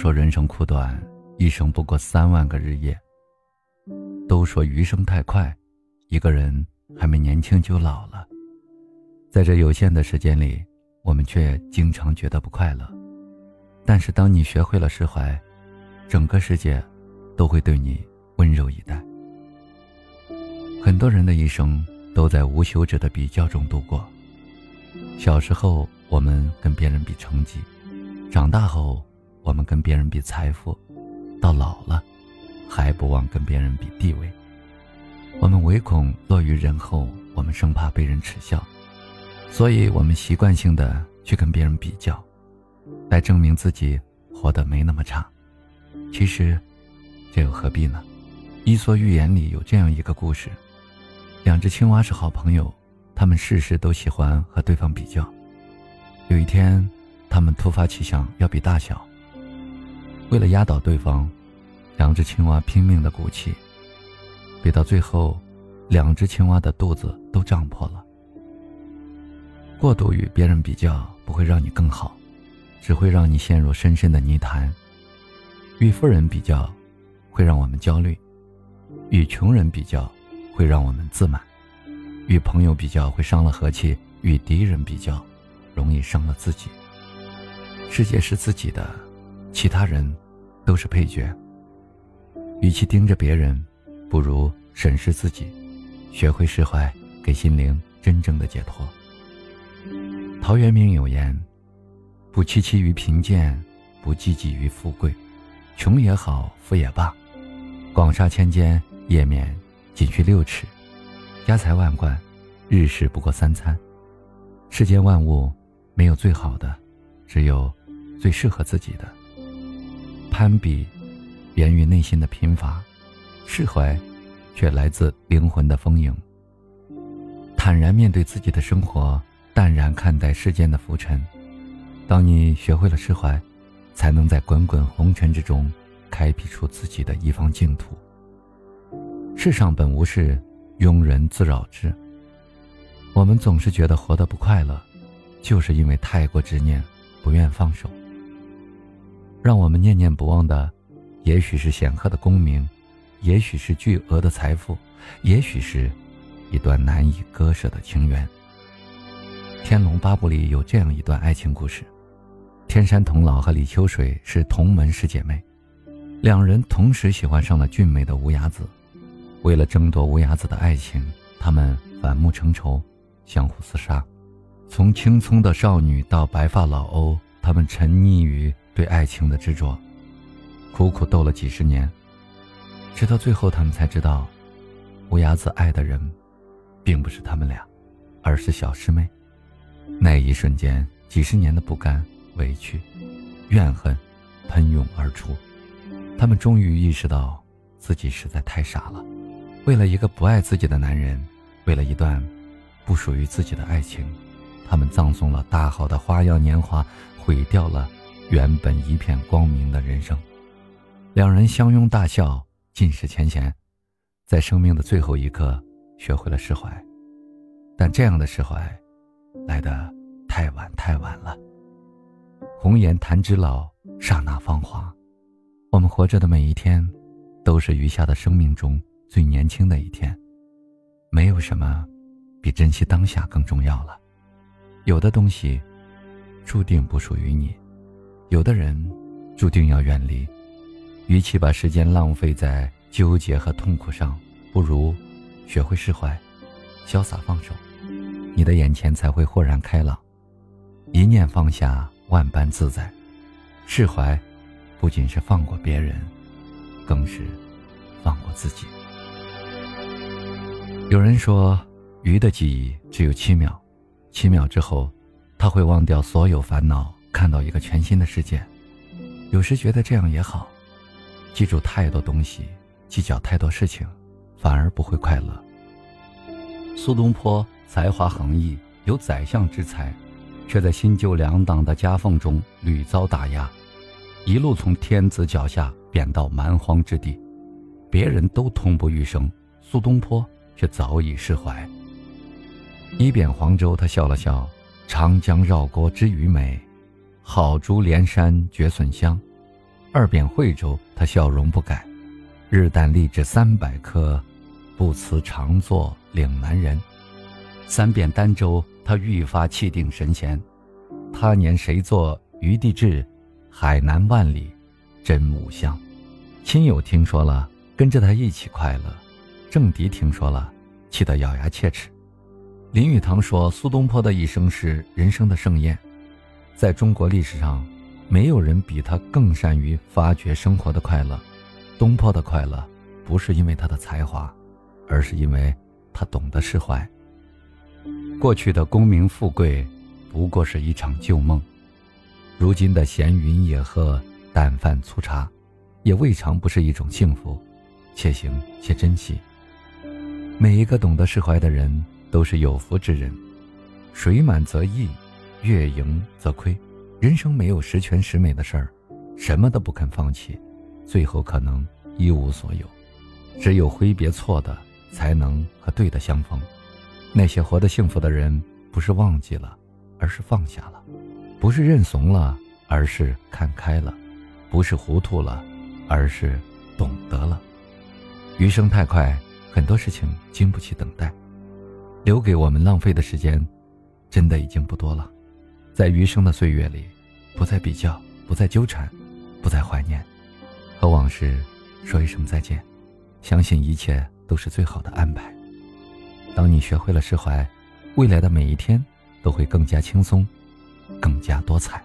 说人生苦短，一生不过三万个日夜。都说余生太快，一个人还没年轻就老了。在这有限的时间里，我们却经常觉得不快乐。但是当你学会了释怀，整个世界都会对你温柔以待。很多人的一生都在无休止的比较中度过。小时候，我们跟别人比成绩；长大后，我们跟别人比财富；到老了，还不忘跟别人比地位。我们唯恐落于人后，我们生怕被人耻笑，所以我们习惯性的去跟别人比较，来证明自己活得没那么差。其实，这又何必呢？《伊索寓言》里有这样一个故事。两只青蛙是好朋友，他们事事都喜欢和对方比较。有一天，他们突发奇想要比大小。为了压倒对方，两只青蛙拼命的鼓气。比到最后，两只青蛙的肚子都胀破了。过度与别人比较不会让你更好，只会让你陷入深深的泥潭。与富人比较，会让我们焦虑；与穷人比较。会让我们自满，与朋友比较会伤了和气；与敌人比较，容易伤了自己。世界是自己的，其他人都是配角。与其盯着别人，不如审视自己，学会释怀，给心灵真正的解脱。陶渊明有言：“不戚戚于贫贱，不汲汲于富贵。穷也好，富也罢，广厦千间，夜眠。”仅需六尺，家财万贯，日食不过三餐。世间万物没有最好的，只有最适合自己的。攀比源于内心的贫乏，释怀却来自灵魂的丰盈。坦然面对自己的生活，淡然看待世间的浮尘。当你学会了释怀，才能在滚滚红尘之中，开辟出自己的一方净土。世上本无事，庸人自扰之。我们总是觉得活得不快乐，就是因为太过执念，不愿放手。让我们念念不忘的，也许是显赫的功名，也许是巨额的财富，也许是一段难以割舍的情缘。《天龙八部》里有这样一段爱情故事：天山童姥和李秋水是同门师姐妹，两人同时喜欢上了俊美的无崖子。为了争夺无崖子的爱情，他们反目成仇，相互厮杀。从青葱的少女到白发老欧，他们沉溺于对爱情的执着，苦苦斗了几十年，直到最后，他们才知道，无崖子爱的人，并不是他们俩，而是小师妹。那一瞬间，几十年的不甘、委屈、怨恨，喷涌而出。他们终于意识到，自己实在太傻了。为了一个不爱自己的男人，为了一段不属于自己的爱情，他们葬送了大好的花样年华，毁掉了原本一片光明的人生。两人相拥大笑，尽释前嫌，在生命的最后一刻学会了释怀。但这样的释怀，来得太晚太晚了。红颜弹指老，刹那芳华。我们活着的每一天，都是余下的生命中。最年轻的一天，没有什么比珍惜当下更重要了。有的东西注定不属于你，有的人注定要远离。与其把时间浪费在纠结和痛苦上，不如学会释怀，潇洒放手，你的眼前才会豁然开朗。一念放下，万般自在。释怀，不仅是放过别人，更是放过自己。有人说，鱼的记忆只有七秒，七秒之后，他会忘掉所有烦恼，看到一个全新的世界。有时觉得这样也好，记住太多东西，计较太多事情，反而不会快乐。苏东坡才华横溢，有宰相之才，却在新旧两党的夹缝中屡遭打压，一路从天子脚下贬到蛮荒之地，别人都痛不欲生，苏东坡。却早已释怀。一贬黄州，他笑了笑：“长江绕郭知鱼美，好竹连山绝笋香。”二贬惠州，他笑容不改。日啖荔枝三百颗，不辞常作岭南人。三贬儋州，他愈发气定神闲。他年谁作余地志？海南万里，真吾乡。亲友听说了，跟着他一起快乐；政敌听说了，气得咬牙切齿。林语堂说：“苏东坡的一生是人生的盛宴，在中国历史上，没有人比他更善于发掘生活的快乐。东坡的快乐，不是因为他的才华，而是因为他懂得释怀。”过去的功名富贵，不过是一场旧梦；如今的闲云野鹤、淡饭粗茶，也未尝不是一种幸福。且行且珍惜。每一个懂得释怀的人，都是有福之人。水满则溢，月盈则亏。人生没有十全十美的事儿，什么都不肯放弃，最后可能一无所有。只有挥别错的，才能和对的相逢。那些活得幸福的人，不是忘记了，而是放下了；不是认怂了，而是看开了；不是糊涂了，而是懂得了。余生太快，很多事情经不起等待，留给我们浪费的时间，真的已经不多了。在余生的岁月里，不再比较，不再纠缠，不再怀念，和往事说一声再见，相信一切都是最好的安排。当你学会了释怀，未来的每一天都会更加轻松，更加多彩。